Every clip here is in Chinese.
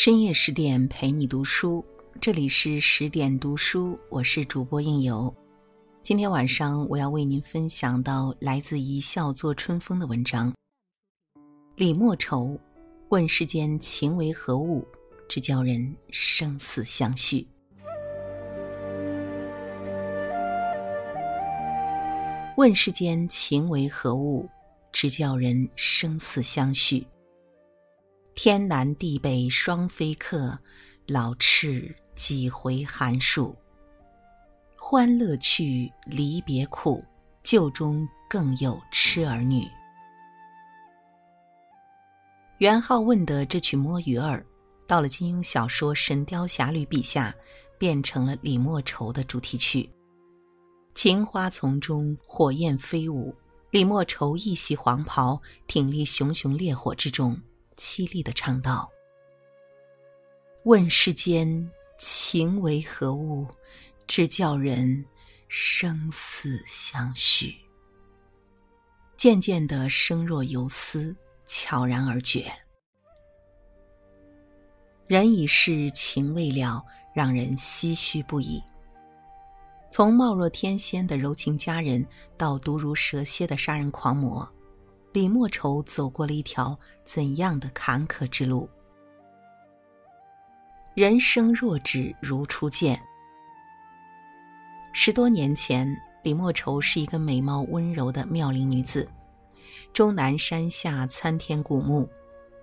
深夜十点陪你读书，这里是十点读书，我是主播应由。今天晚上我要为您分享到来自一笑作春风的文章。李莫愁问世间情为何物，只教人生死相许。问世间情为何物，只教人生死相许。天南地北双飞客，老翅几回寒暑。欢乐去，离别苦，旧中更有痴儿女。元好问的这曲《摸鱼儿》，到了金庸小说《神雕侠侣》笔下，变成了李莫愁的主题曲。情花丛中火焰飞舞，李莫愁一袭黄袍，挺立熊熊烈火之中。凄厉的唱道：“问世间情为何物，只教人生死相许。”渐渐的，声若游丝，悄然而绝。人已逝，情未了，让人唏嘘不已。从貌若天仙的柔情佳人，到毒如蛇蝎的杀人狂魔。李莫愁走过了一条怎样的坎坷之路？人生若只如初见。十多年前，李莫愁是一个美貌温柔的妙龄女子，终南山下参天古木，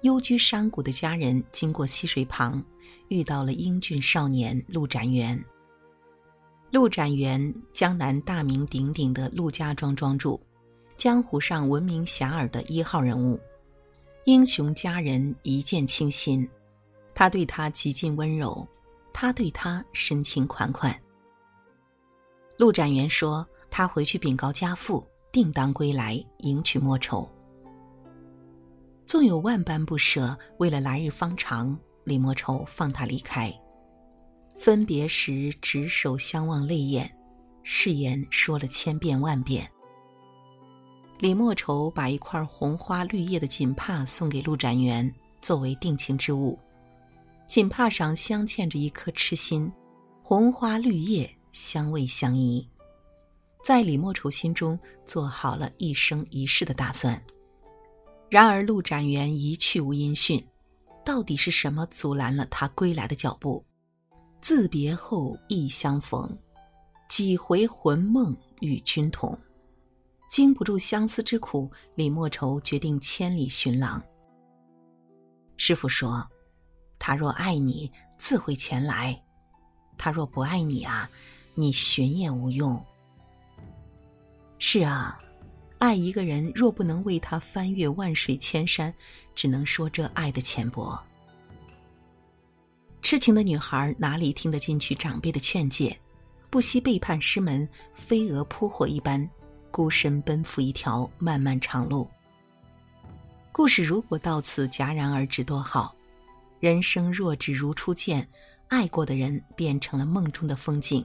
幽居山谷的家人经过溪水旁，遇到了英俊少年陆展元。陆展元，江南大名鼎鼎的陆家庄庄主。江湖上闻名遐迩的一号人物，英雄佳人一见倾心，他对她极尽温柔，他对她深情款款。陆展元说：“他回去禀告家父，定当归来迎娶莫愁。”纵有万般不舍，为了来日方长，李莫愁放他离开。分别时执手相望泪眼，誓言说了千遍万遍。李莫愁把一块红花绿叶的锦帕送给陆展元，作为定情之物。锦帕上镶嵌着一颗痴心，红花绿叶相偎相依，在李莫愁心中做好了一生一世的打算。然而陆展元一去无音讯，到底是什么阻拦了他归来的脚步？自别后亦相逢，几回魂梦与君同。经不住相思之苦，李莫愁决定千里寻郎。师傅说：“他若爱你，自会前来；他若不爱你啊，你寻也无用。”是啊，爱一个人若不能为他翻越万水千山，只能说这爱的浅薄。痴情的女孩哪里听得进去长辈的劝诫，不惜背叛师门，飞蛾扑火一般。孤身奔赴一条漫漫长路。故事如果到此戛然而止，多好！人生若只如初见，爱过的人变成了梦中的风景，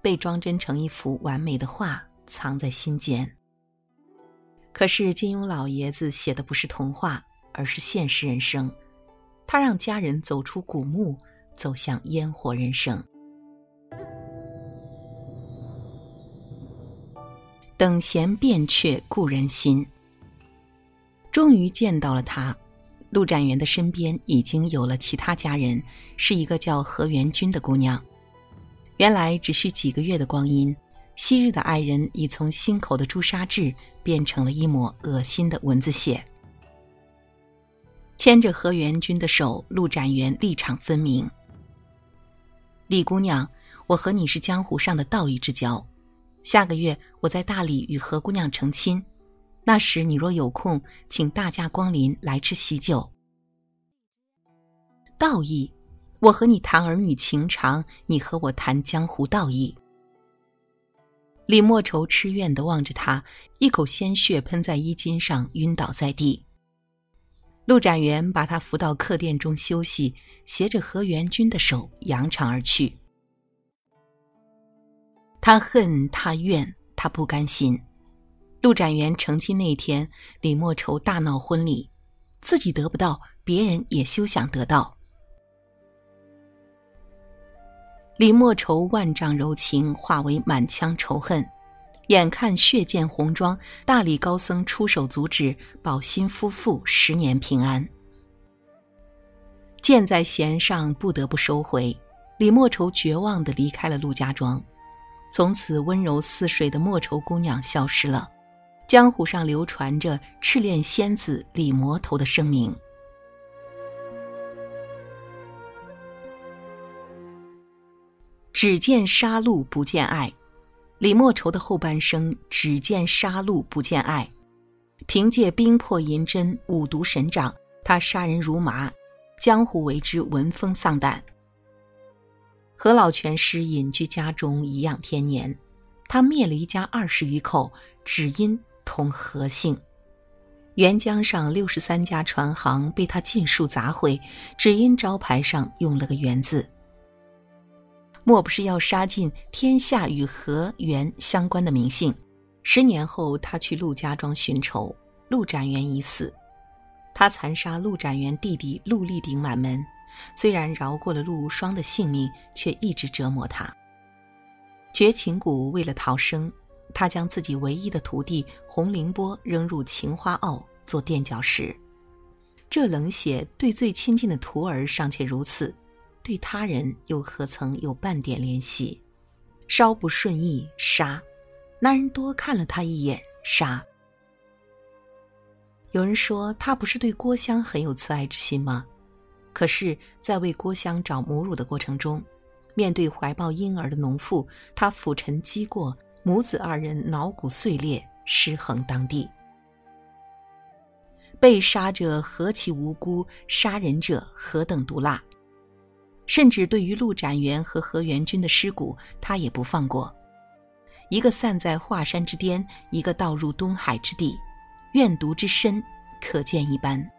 被装帧成一幅完美的画，藏在心间。可是金庸老爷子写的不是童话，而是现实人生。他让家人走出古墓，走向烟火人生。等闲变却故人心。终于见到了他，陆展元的身边已经有了其他家人，是一个叫何元君的姑娘。原来只需几个月的光阴，昔日的爱人已从心口的朱砂痣变成了一抹恶心的蚊子血。牵着何元君的手，陆展元立场分明：“李姑娘，我和你是江湖上的道义之交。”下个月我在大理与何姑娘成亲，那时你若有空，请大驾光临来吃喜酒。道义，我和你谈儿女情长，你和我谈江湖道义。李莫愁痴怨的望着他，一口鲜血喷在衣襟上，晕倒在地。陆展元把他扶到客店中休息，携着何元君的手扬长而去。他恨，他怨，他不甘心。陆展元成亲那天，李莫愁大闹婚礼，自己得不到，别人也休想得到。李莫愁万丈柔情化为满腔仇恨，眼看血溅红妆，大理高僧出手阻止，保新夫妇十年平安。箭在弦上，不得不收回。李莫愁绝望地离开了陆家庄，从此温柔似水的莫愁姑娘消失了。江湖上流传着赤练仙子李魔头的声名。只见杀戮不见爱，李莫愁的后半生只见杀戮不见爱。凭借冰魄银针、五毒神掌，他杀人如麻，江湖为之闻风丧胆。何老全师隐居家中颐养天年，他灭了一家二十余口，只因同何姓。沅江上六十三家船行被他尽数砸毁，只因招牌上用了个“元”字。莫不是要杀尽天下与和元相关的名姓？十年后，他去陆家庄寻仇，陆展元已死。他残杀陆展元弟弟陆立鼎满门，虽然饶过了陆无双的性命，却一直折磨他。绝情谷为了逃生，他将自己唯一的徒弟洪凌波扔入情花坳做垫脚石。这冷血对最亲近的徒儿尚且如此。对他人又何曾有半点怜惜？稍不顺意，杀；男人多看了他一眼，杀。有人说他不是对郭襄很有慈爱之心吗？可是，在为郭襄找母乳的过程中，面对怀抱婴儿的农妇，他俯陈击过，母子二人脑骨碎裂，尸横当地。被杀者何其无辜，杀人者何等毒辣！甚至对于陆展元和何元君的尸骨，他也不放过。一个散在华山之巅，一个倒入东海之地，怨毒之深，可见一斑。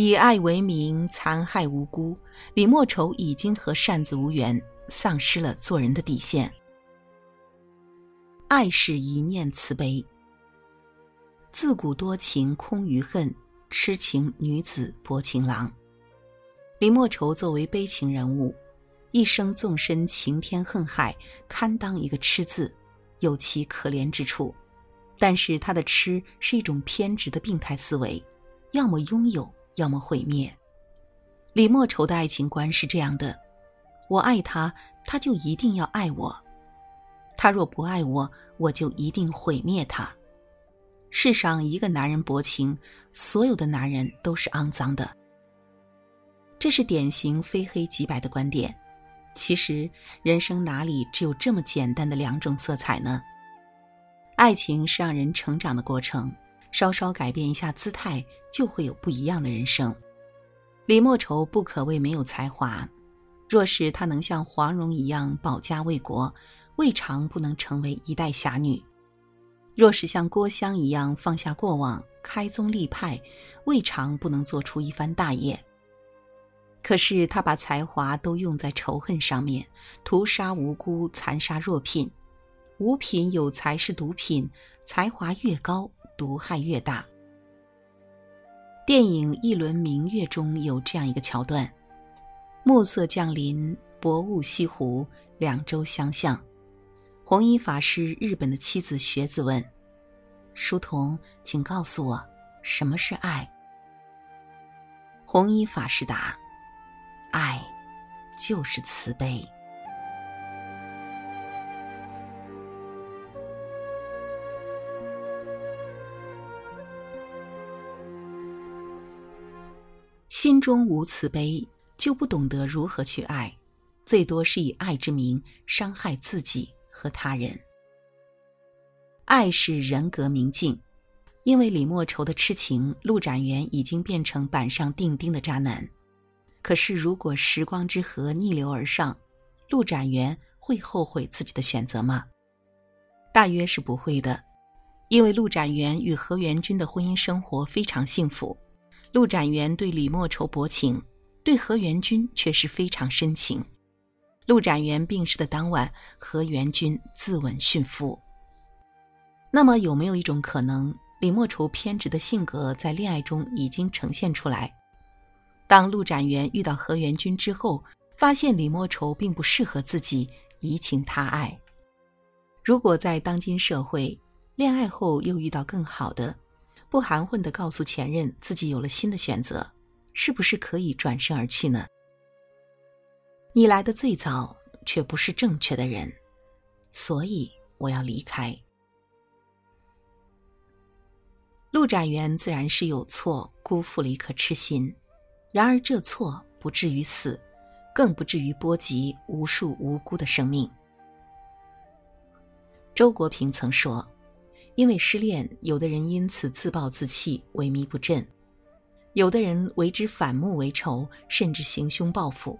以爱为名，残害无辜，李莫愁已经和扇子无缘，丧失了做人的底线。爱是一念慈悲，自古多情空余恨，痴情女子薄情郎。李莫愁作为悲情人物，一生纵身情天恨海，堪当一个“痴”字，有其可怜之处。但是他的“痴”是一种偏执的病态思维，要么拥有，要么毁灭。李莫愁的爱情观是这样的：我爱他，他就一定要爱我；他若不爱我，我就一定毁灭他。世上一个男人薄情，所有的男人都是肮脏的。这是典型非黑即白的观点。其实，人生哪里只有这么简单的两种色彩呢？爱情是让人成长的过程，稍稍改变一下姿态，就会有不一样的人生。李莫愁不可谓没有才华，若是她能像黄蓉一样保家卫国，未尝不能成为一代侠女；若是像郭襄一样放下过往，开宗立派，未尝不能做出一番大业。可是他把才华都用在仇恨上面，屠杀无辜，残杀弱品。五品有才是毒品，才华越高，毒害越大。电影《一轮明月》中有这样一个桥段：暮色降临，薄雾西湖，两洲相向。弘一法师日本的妻子学子问：“书童，请告诉我，什么是爱？”弘一法师答。爱，就是慈悲。心中无慈悲，就不懂得如何去爱，最多是以爱之名伤害自己和他人。爱是人格明镜，因为李莫愁的痴情，陆展元已经变成板上钉钉的渣男。可是，如果时光之河逆流而上，陆展元会后悔自己的选择吗？大约是不会的，因为陆展元与何元君的婚姻生活非常幸福。陆展元对李莫愁薄情，对何元君却是非常深情。陆展元病逝的当晚，何元君自刎殉夫。那么，有没有一种可能，李莫愁偏执的性格在恋爱中已经呈现出来？当陆展元遇到何元君之后，发现李莫愁并不适合自己，移情他爱。如果在当今社会，恋爱后又遇到更好的，不含混的告诉前任自己有了新的选择，是不是可以转身而去呢？你来的最早，却不是正确的人，所以我要离开。陆展元自然是有错，辜负了一颗痴心，然而这错不至于死，更不至于波及无数无辜的生命。周国平曾说：“因为失恋，有的人因此自暴自弃、萎靡不振；有的人为之反目为仇，甚至行凶报复；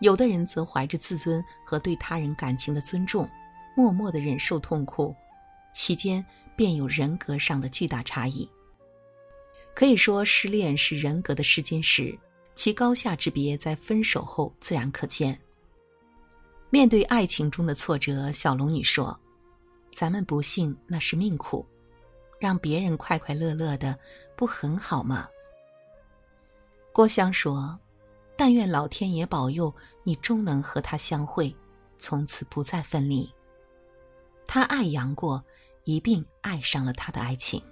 有的人则怀着自尊和对他人感情的尊重，默默的忍受痛苦，其间。”便有人格上的巨大差异。可以说，失恋是人格的试金石，其高下之别在分手后自然可见。面对爱情中的挫折，小龙女说：“咱们不幸那是命苦，让别人快快乐乐的，不很好吗？”郭襄说：“但愿老天爷保佑你终能和他相会，从此不再分离。”他爱杨过。一并爱上了他的爱情。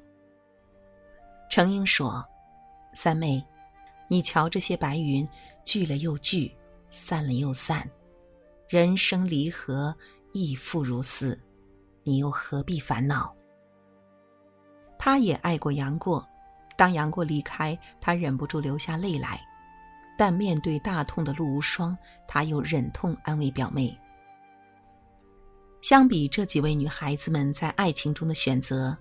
程英说：“三妹，你瞧这些白云，聚了又聚，散了又散，人生离合亦复如斯，你又何必烦恼？”他也爱过杨过，当杨过离开，他忍不住流下泪来，但面对大痛的陆无双，他又忍痛安慰表妹。相比这几位女孩子们在爱情中的选择，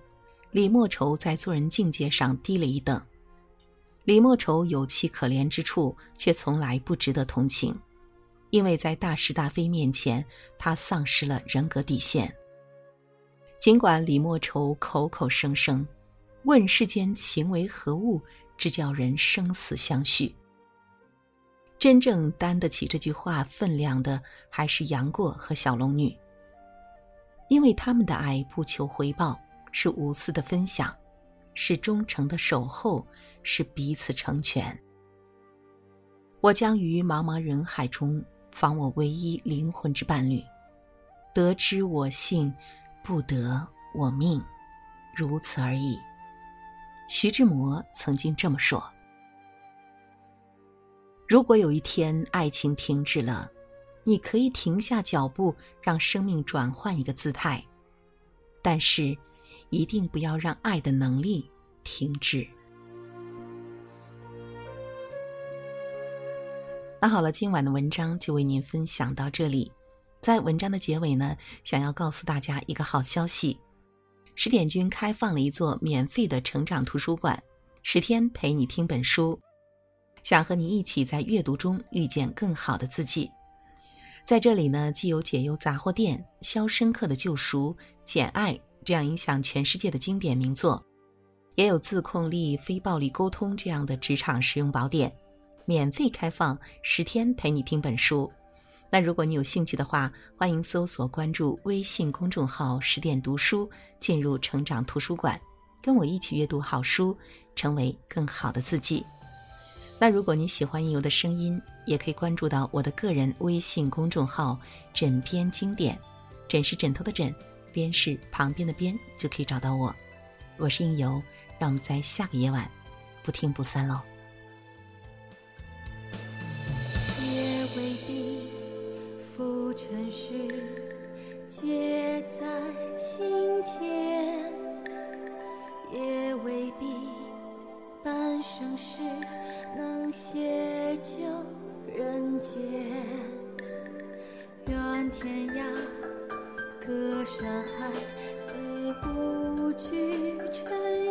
李莫愁在做人境界上低了一等。李莫愁有其可怜之处，却从来不值得同情，因为在大是大非面前，她丧失了人格底线。尽管李莫愁口口声声“问世间情为何物，只叫人生死相许”，真正担得起这句话分量的，还是杨过和小龙女。因为他们的爱不求回报，是无私的分享，是忠诚的守候，是彼此成全。我将于茫茫人海中访我唯一灵魂之伴侣，得之我幸，不得我命，如此而已。徐志摩曾经这么说。如果有一天爱情停止了，你可以停下脚步，让生命转换一个姿态，但是一定不要让爱的能力停止。那好了，今晚的文章就为您分享到这里。在文章的结尾呢，想要告诉大家一个好消息：十点君开放了一座免费的成长图书馆，十天陪你听本书，想和你一起在阅读中遇见更好的自己。在这里呢，既有解忧杂货店、《肖申克的救赎》、《简爱》这样影响全世界的经典名作，也有自控力、非暴力沟通这样的职场实用宝典，免费开放十天陪你听本书。那如果你有兴趣的话，欢迎搜索关注微信公众号“十点读书”，进入成长图书馆，跟我一起阅读好书，成为更好的自己。那如果你喜欢应由的声音，也可以关注到我的个人微信公众号“枕边经典”，枕是枕头的枕，边是旁边的边，就可以找到我。我是应由，让我们在下个夜晚不听不散喽。尘世皆在心间，也未必半生事能解救人间。愿天涯隔山海，死不惧尘。